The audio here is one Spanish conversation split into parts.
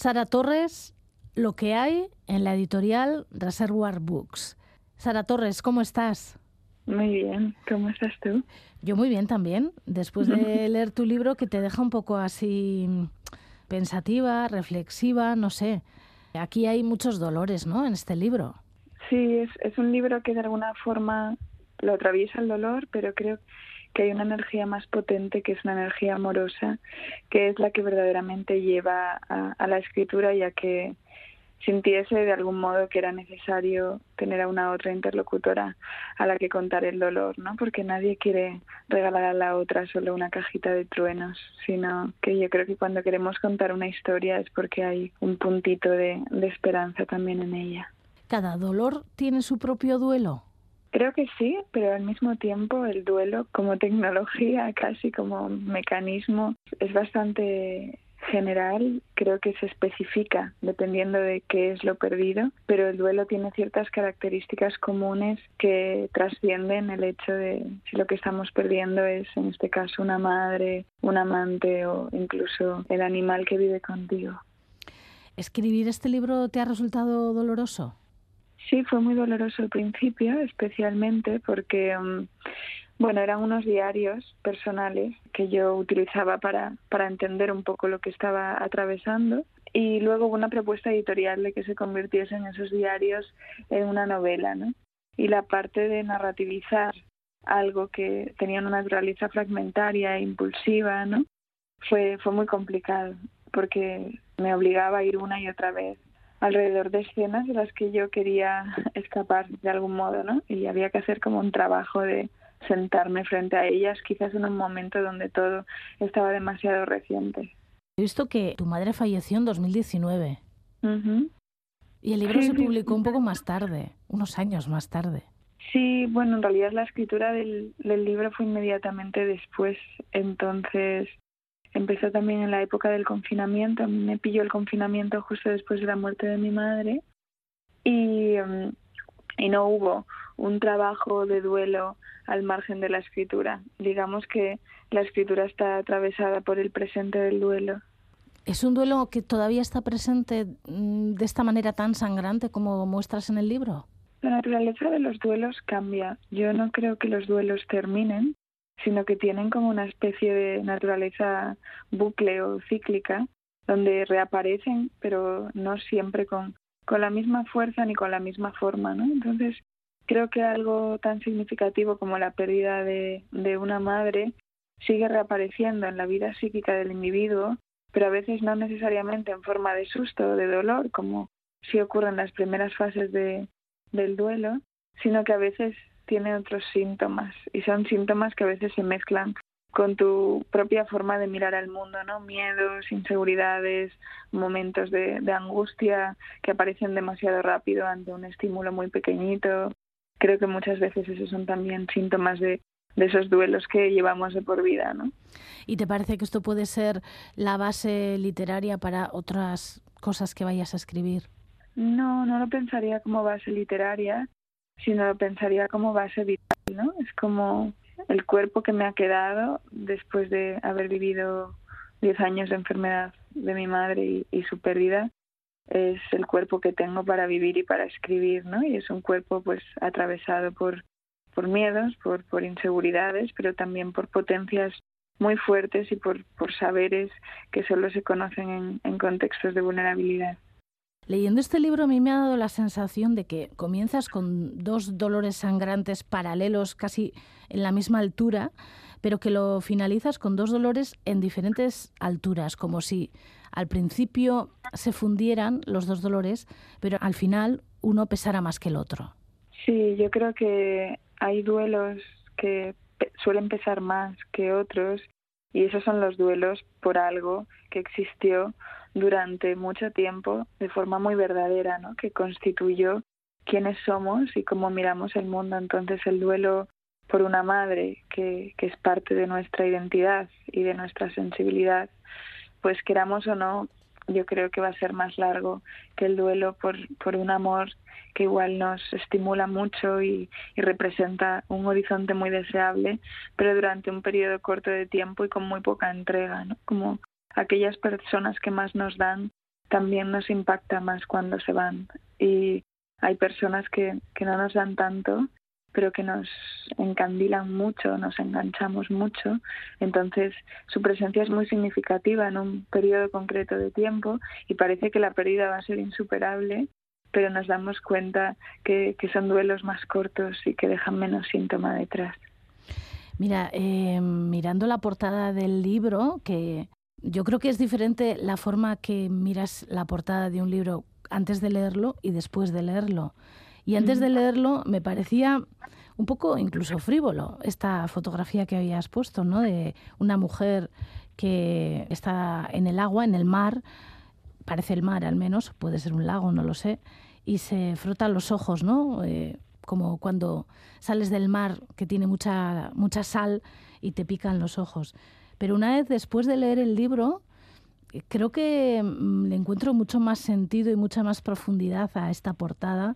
Sara Torres, lo que hay en la editorial Reservoir Books. Sara Torres, ¿cómo estás? Muy bien, ¿cómo estás tú? Yo muy bien también, después de leer tu libro que te deja un poco así pensativa, reflexiva, no sé. Aquí hay muchos dolores, ¿no? En este libro. Sí, es, es un libro que de alguna forma lo atraviesa el dolor, pero creo que hay una energía más potente, que es una energía amorosa, que es la que verdaderamente lleva a, la escritura y a que sintiese de algún modo que era necesario tener a una otra interlocutora a la que contar el dolor, ¿no? Porque nadie quiere regalar a la otra solo una cajita de truenos, sino que yo creo que cuando queremos contar una historia es porque hay un puntito de esperanza también en ella. ¿Cada dolor tiene su propio duelo? Creo que sí, pero al mismo tiempo el duelo como tecnología, casi como mecanismo, es bastante general creo que se especifica dependiendo de qué es lo perdido, pero el duelo tiene ciertas características comunes que trascienden el hecho de si lo que estamos perdiendo es en este caso una madre, un amante o incluso el animal que vive contigo. ¿Escribir este libro te ha resultado doloroso? Sí, fue muy doloroso al principio, especialmente porque um, bueno, eran unos diarios personales que yo utilizaba para, para entender un poco lo que estaba atravesando y luego hubo una propuesta editorial de que se convirtiesen esos diarios en una novela, ¿no? Y la parte de narrativizar algo que tenía una naturaleza fragmentaria e impulsiva, ¿no? Fue, fue muy complicado porque me obligaba a ir una y otra vez alrededor de escenas de las que yo quería escapar de algún modo, ¿no? Y había que hacer como un trabajo de, sentarme frente a ellas, quizás en un momento donde todo estaba demasiado reciente. He visto que tu madre falleció en 2019. Y el libro se publicó un poco más tarde, unos años más tarde. Sí, bueno, en realidad la escritura del, del libro fue inmediatamente después, entonces empezó también en la época del confinamiento. A mí me pilló el confinamiento justo después de la muerte de mi madre y, mm, y no hubo un trabajo de duelo al margen de la escritura. Digamos que la escritura está atravesada por el presente del duelo. ¿Es un duelo que todavía está presente mm, de esta manera tan sangrante como muestras en el libro? La naturaleza de los duelos cambia. Yo no creo que los duelos terminen, sino que tienen como una especie de naturaleza bucle o cíclica, donde reaparecen, pero no siempre con, con la misma fuerza ni con la misma forma, ¿no? Entonces, creo que algo tan significativo como la pérdida de, de una madre sigue reapareciendo en la vida psíquica del individuo, pero a veces no necesariamente en forma de susto o de dolor, como sí ocurre en las primeras fases de, del duelo, sino que a veces tiene otros síntomas y son síntomas que a veces se mezclan con tu propia forma de mirar al mundo, ¿no? Miedos, inseguridades, momentos de, de angustia que aparecen demasiado rápido ante un estímulo muy pequeñito, creo que muchas veces esos son también síntomas de, de esos duelos que llevamos de por vida, ¿no? ¿Y te parece que esto puede ser la base literaria para otras cosas que vayas a escribir? No, no lo pensaría como base literaria, sino lo pensaría como base vital, ¿no? Es como el cuerpo que me ha quedado después de haber vivido 10 años de enfermedad de mi madre y, y su pérdida es el cuerpo que tengo para vivir y para escribir, ¿no? Y es un cuerpo pues atravesado por, por miedos, por, por inseguridades, pero también por potencias muy fuertes y por, por saberes que solo se conocen en, en contextos de vulnerabilidad. Leyendo este libro a mí me ha dado la sensación de que comienzas con dos dolores sangrantes paralelos casi en la misma altura, pero que lo finalizas con dos dolores en diferentes alturas, como si al principio se fundieran los dos dolores, pero al final uno pesara más que el otro. Sí, yo creo que hay duelos que suelen pesar más que otros y esos son los duelos por algo que existió durante mucho tiempo de forma muy verdadera, ¿no? que constituyó quiénes somos y cómo miramos el mundo. Entonces el duelo por una madre que, que es parte de nuestra identidad y de nuestra sensibilidad pues queramos o no, yo creo que va a ser más largo que el duelo por, por un amor que igual nos estimula mucho y, y, representa un horizonte muy deseable, pero durante un periodo corto de tiempo y con muy poca entrega, ¿no? Como aquellas personas que más nos dan también nos impacta más cuando se van. Y hay personas que, que no nos dan tanto, pero que nos encandilan mucho, nos enganchamos mucho. Entonces, su presencia es muy significativa en un periodo concreto de tiempo y parece que la pérdida va a ser insuperable, pero nos damos cuenta que, que son duelos más cortos y que dejan menos síntoma detrás. Mira, eh, mirando la portada del libro, que yo creo que es diferente la forma que miras la portada de un libro antes de leerlo y después de leerlo. Y antes de leerlo me parecía un poco incluso frívolo esta fotografía que habías puesto, ¿no? De una mujer que está en el agua, en el mar, parece el mar al menos, puede ser un lago, no lo sé, y se frota los ojos, ¿no? Eh, como cuando sales del mar que tiene mucha, mucha sal y te pican los ojos. Pero una vez después de leer el libro, creo que mm, le encuentro mucho más sentido y mucha más profundidad a esta portada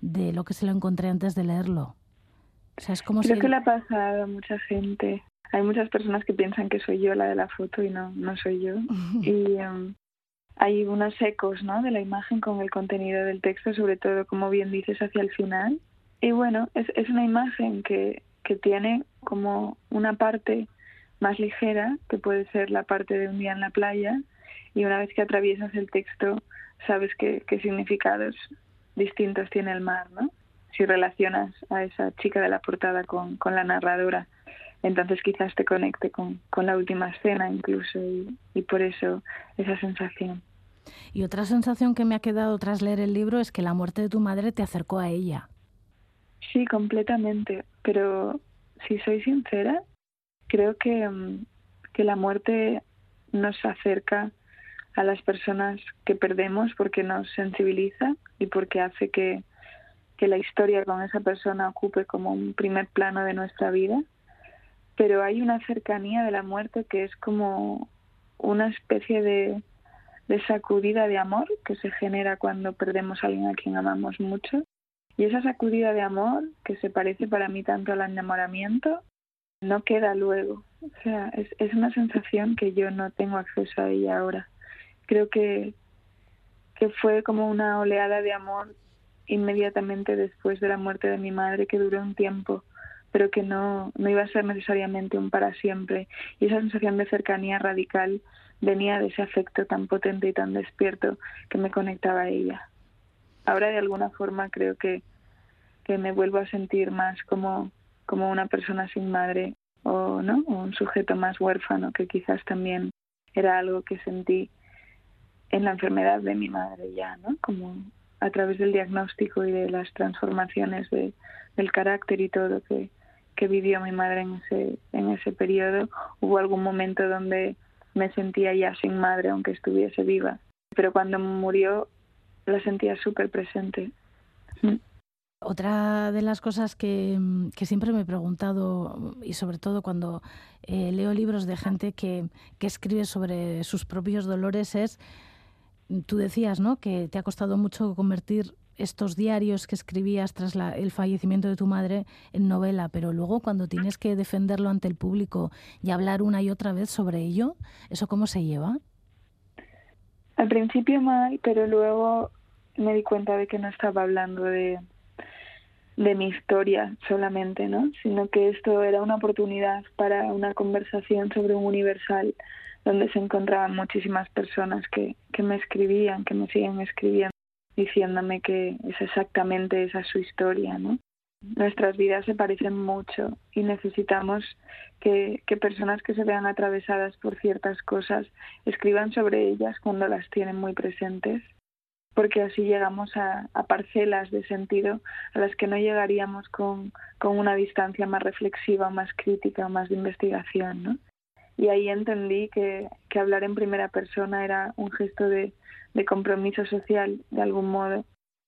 de lo que se lo encontré antes de leerlo. O sea, es como Creo que le ha pasado a mucha gente. Hay muchas personas que piensan que soy yo la de la foto y no, no soy yo. y em, hay unos ecos ¿no? de la imagen con el contenido del texto, sobre todo, como bien dices, hacia el final. Y bueno, es, es una imagen que, que tiene como una parte más ligera, que puede ser la parte de un día en la playa, y una vez que atraviesas el texto, sabes qué, qué significados distintos tiene el mar, ¿no? Si relacionas a esa chica de la portada con, con la narradora, entonces quizás te conecte con, con la última escena incluso y, y por eso esa sensación. Y otra sensación que me ha quedado tras leer el libro es que la muerte de tu madre te acercó a ella. Sí, completamente, pero si soy sincera, creo que, mm, que la muerte nos acerca a las personas que perdemos porque nos sensibiliza y porque hace que, que la historia con esa persona ocupe como un primer plano de nuestra vida. Pero hay una cercanía de la muerte que es como una especie de, de sacudida de amor que se genera cuando perdemos a alguien a quien amamos mucho. Y esa sacudida de amor, que se parece para mí tanto al enamoramiento, no queda luego. O sea, es, es una sensación que yo no tengo acceso a ella ahora creo que, que fue como una oleada de amor inmediatamente después de la muerte de mi madre que duró un tiempo pero que no, no iba a ser necesariamente un para siempre. Y esa sensación de cercanía radical venía de ese afecto tan potente y tan despierto que me conectaba a ella. Ahora de alguna forma creo que, que me vuelvo a sentir más como, como una persona sin madre o no o un sujeto más huérfano que quizás también era algo que sentí en la enfermedad de mi madre ya, ¿no? Como a través del diagnóstico y de las transformaciones de, del carácter y todo que, que vivió mi madre en ese, en ese periodo, hubo algún momento donde me sentía ya sin madre aunque estuviese viva, pero cuando murió la sentía súper presente. Mm. Otra de las cosas que, que, siempre me he preguntado, y sobre todo cuando eh, leo libros de gente que, escribe sobre sus propios dolores, es tú decías, ¿no? Que te ha costado mucho convertir estos diarios que escribías tras el fallecimiento de tu madre en novela, pero luego cuando tienes que defenderlo ante el público y hablar una y otra vez sobre ello, ¿eso cómo se lleva? Al principio mal, pero luego me di cuenta de que no estaba hablando de, de mi historia solamente, ¿no? Sino que esto era una oportunidad para una conversación sobre un universal donde se encontraban muchísimas personas que, que me escribían, que me siguen escribiendo, diciéndome que es exactamente esa su historia, ¿no? Nuestras vidas se parecen mucho y necesitamos que, que personas que se vean atravesadas por ciertas cosas escriban sobre ellas cuando las tienen muy presentes, porque así llegamos a, parcelas de sentido a las que no llegaríamos con, con una distancia más reflexiva, más crítica, más de investigación, ¿no? y ahí entendí que, que hablar en primera persona era un gesto de, de compromiso social de algún modo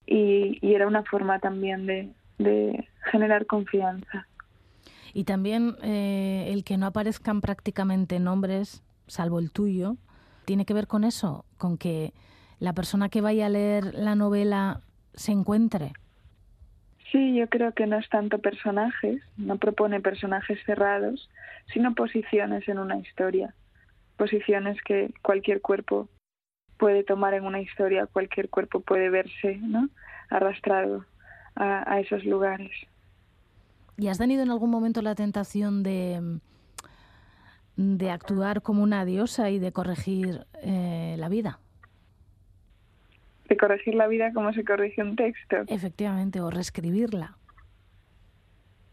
y, y era una forma también de, de generar confianza. Y también eh, el que no aparezcan prácticamente nombres, salvo el tuyo, tiene que ver con eso, con que la persona que vaya a leer la novela se encuentre Sí, yo creo que no es tanto personajes, no propone personajes cerrados, sino posiciones en una historia, posiciones que cualquier cuerpo puede tomar en una historia, cualquier cuerpo puede verse ¿no? arrastrado a, esos lugares. ¿Y has tenido en algún momento la tentación de, de actuar como una diosa y de corregir eh, la vida? De corregir la vida como se corrige un texto. Efectivamente, o reescribirla.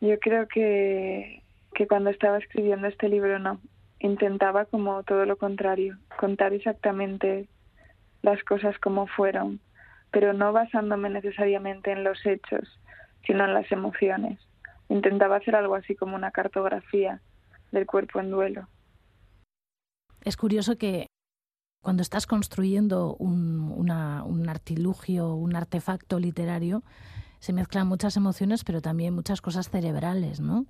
Yo creo que, que cuando estaba escribiendo este libro no. Intentaba como todo lo contrario, contar exactamente las cosas como fueron, pero no basándome necesariamente en los hechos, sino en las emociones. Intentaba hacer algo así como una cartografía del cuerpo en duelo. Es curioso que cuando estás construyendo un, un artilugio, un artefacto literario, se mezclan muchas emociones, pero también muchas cosas cerebrales, ¿no?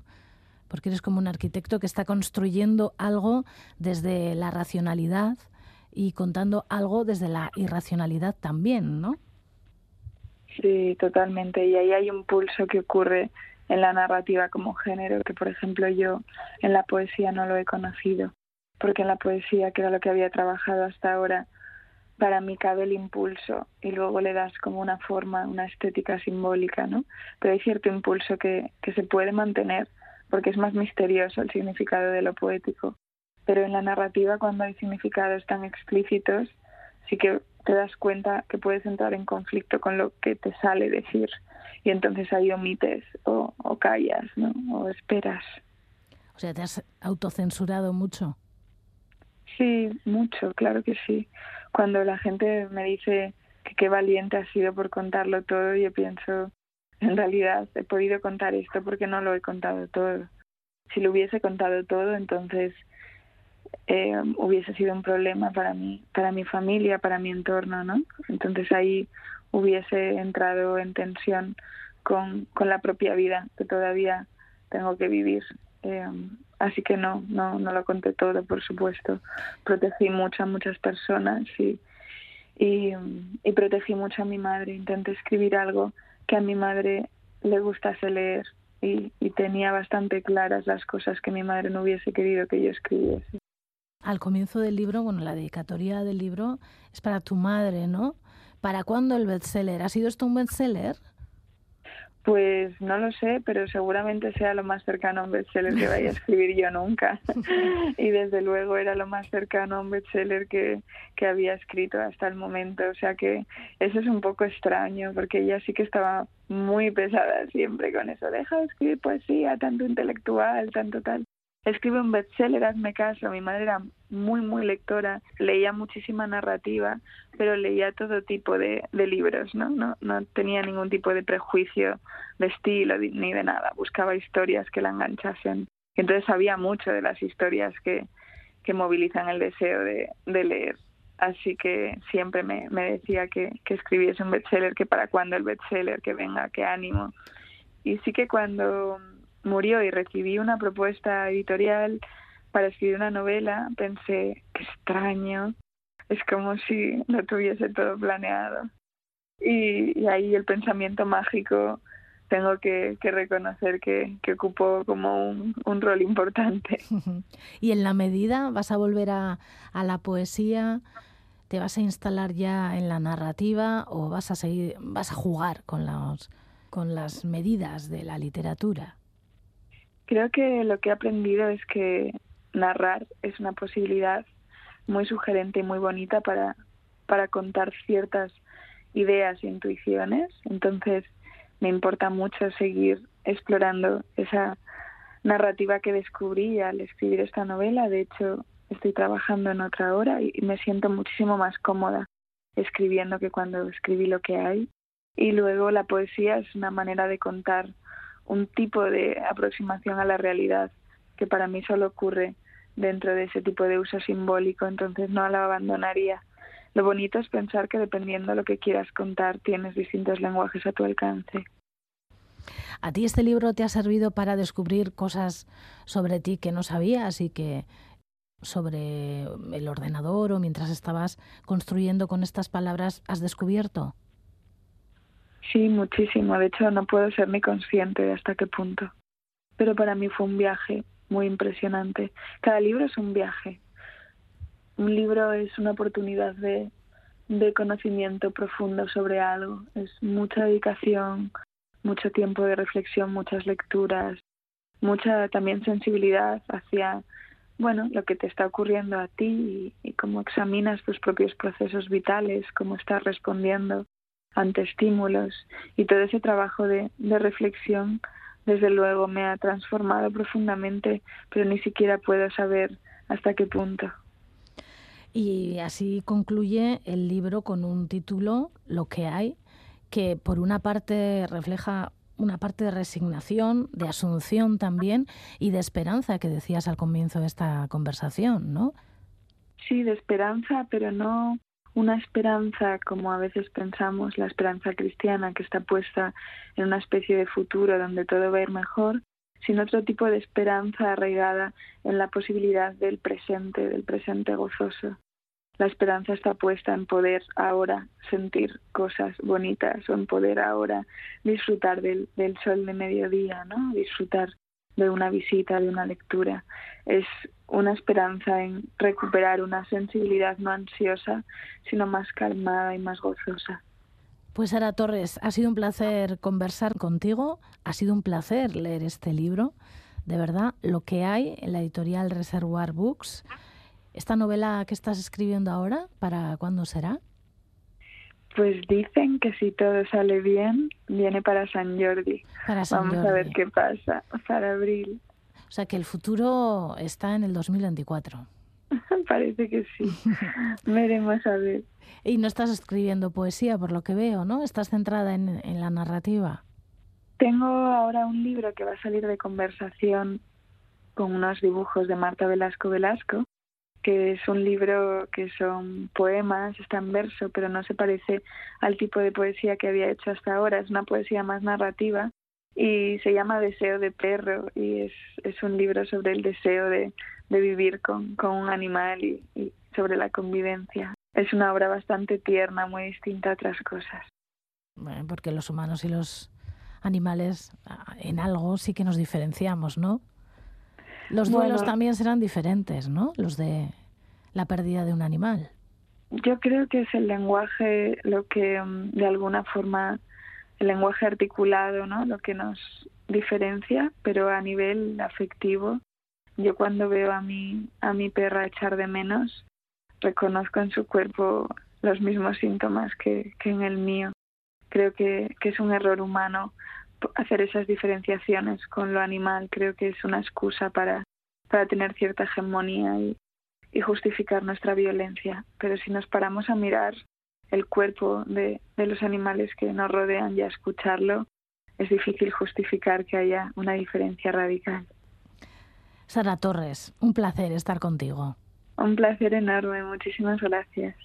Porque eres como un arquitecto que está construyendo algo desde la racionalidad y contando algo desde la irracionalidad también, ¿no? Sí, totalmente. Y ahí hay un pulso que ocurre en la narrativa como género, que por ejemplo yo en la poesía no lo he conocido, porque en la poesía, que era lo que había trabajado hasta ahora, para mí cabe el impulso y luego le das como una forma, una estética simbólica, ¿no? Pero hay cierto impulso que, que se puede mantener porque es más misterioso el significado de lo poético. Pero en la narrativa, cuando hay significados tan explícitos, sí que te das cuenta que puedes entrar en conflicto con lo que te sale decir y entonces ahí omites o, o callas, ¿no? O esperas. O sea, te has autocensurado mucho. Sí, mucho, claro que sí. Cuando la gente me dice que qué valiente ha sido por contarlo todo, yo pienso, en realidad he podido contar esto porque no lo he contado todo. Si lo hubiese contado todo, entonces eh, hubiese sido un problema para mí, para mi familia, para mi entorno, ¿no? Entonces ahí hubiese entrado en tensión con, con la propia vida que todavía tengo que vivir. Eh, así que no, no, no lo conté todo, por supuesto. Protegí mucho a muchas personas y, y, protegí mucho a mi madre. Intenté escribir algo que a mi madre le gustase leer y, y tenía bastante claras las cosas que mi madre no hubiese querido que yo escribiese. Al comienzo del libro, bueno, la dedicatoria del libro es para tu madre, ¿no? ¿Para cuándo el bestseller? ¿Ha sido esto un bestseller? Pues no lo sé, pero seguramente sea lo más cercano a un bestseller que vaya a escribir yo nunca. y desde luego era lo más cercano a un bestseller que, que había escrito hasta el momento. O sea que eso es un poco extraño, porque ella sí que estaba muy pesada siempre con eso. Deja de escribir poesía, tanto intelectual, tanto tal escribe un bestseller, hazme caso. Mi madre era muy, muy lectora, leía muchísima narrativa, pero leía todo tipo de, libros, ¿no? ¿no? No tenía ningún tipo de prejuicio de estilo ni de nada. Buscaba historias que la enganchasen. Entonces sabía mucho de las historias que, que movilizan el deseo de, de leer. Así que siempre me, me decía que, que escribiese un bestseller, que para cuando el bestseller, que venga, qué ánimo. Y sí que cuando murió y recibí una propuesta editorial para escribir una novela, pensé, qué extraño, es como si no tuviese todo planeado. Y, ahí el pensamiento mágico tengo que, reconocer que, que, ocupó como un, un, rol importante. ¿Y en la medida vas a volver a, a la poesía? ¿Te vas a instalar ya en la narrativa o vas a seguir, vas a jugar con los, con las medidas de la literatura? Creo que lo que he aprendido es que narrar es una posibilidad muy sugerente y muy bonita para, para contar ciertas ideas e intuiciones. Entonces, me importa mucho seguir explorando esa narrativa que descubrí al escribir esta novela. De hecho, estoy trabajando en otra hora y me siento muchísimo más cómoda escribiendo que cuando escribí lo que hay. Y luego la poesía es una manera de contar un tipo de aproximación a la realidad que para mí solo ocurre dentro de ese tipo de uso simbólico, entonces no la abandonaría. Lo bonito es pensar que dependiendo de lo que quieras contar, tienes distintos lenguajes a tu alcance. ¿A ti este libro te ha servido para descubrir cosas sobre ti que no sabías y que sobre el ordenador o mientras estabas construyendo con estas palabras has descubierto? Sí, muchísimo. De hecho, no puedo ser ni consciente de hasta qué punto. Pero para mí fue un viaje muy impresionante. Cada libro es un viaje. Un libro es una oportunidad de, de conocimiento profundo sobre algo. Es mucha dedicación, mucho tiempo de reflexión, muchas lecturas, mucha también sensibilidad hacia bueno, lo que te está ocurriendo a ti y, cómo examinas tus propios procesos vitales, cómo estás respondiendo ante estímulos y todo ese trabajo de, de reflexión, desde luego me ha transformado profundamente, pero ni siquiera puedo saber hasta qué punto. Y así concluye el libro con un título, Lo que hay, que por una parte refleja una parte de resignación, de asunción también y de esperanza que decías al comienzo de esta conversación, ¿no? Sí, de esperanza, pero no una esperanza como a veces pensamos, la esperanza cristiana que está puesta en una especie de futuro donde todo va a ir mejor, sino otro tipo de esperanza arraigada en la posibilidad del presente, del presente gozoso la esperanza está puesta en poder ahora sentir cosas bonitas o en poder ahora disfrutar del, del sol de mediodía, ¿no? Disfrutar de una visita, de una lectura. Es una esperanza en recuperar una sensibilidad no ansiosa, sino más calmada y más gozosa. Pues Sara Torres, ha sido un placer conversar contigo, ha sido un placer leer este libro, de verdad, lo que hay en la editorial Reservoir Books. ¿Esta novela que estás escribiendo ahora, para cuándo será? Pues dicen que si todo sale bien, viene para San Jordi. Para San Vamos a ver qué pasa, para abril. O sea que el futuro está en el 2024. Parece que sí. Veremos a ver. Y no estás escribiendo poesía, por lo que veo, ¿no? Estás centrada en, en la narrativa. Tengo ahora un libro que va a salir de conversación con unos dibujos de Marta Velasco Velasco que es un libro que son poemas, está en verso, pero no se parece al tipo de poesía que había hecho hasta ahora, es una poesía más narrativa y se llama Deseo de perro y es, es un libro sobre el deseo de, de vivir con, con un animal y, y sobre la convivencia. Es una obra bastante tierna, muy distinta a otras cosas. Bueno, porque los humanos y los animales ah, en algo sí que nos diferenciamos, ¿no? Los duelos también serán diferentes, ¿no? Los de la pérdida de un animal. Yo creo que es el lenguaje lo que mm, de alguna forma el lenguaje articulado, ¿no? Lo que nos diferencia, pero a nivel afectivo, yo cuando veo a mi a mi perra echar de menos, reconozco en su cuerpo los mismos síntomas que, que en el mío. Creo que, que es un error humano hacer esas diferenciaciones con lo animal creo que es una excusa para, para tener cierta hegemonía y, y justificar nuestra violencia. Pero si nos paramos a mirar el cuerpo de, de los animales que nos rodean y a escucharlo, es difícil justificar que haya una diferencia radical. Sara Torres, un placer estar contigo. Un placer enorme, muchísimas gracias.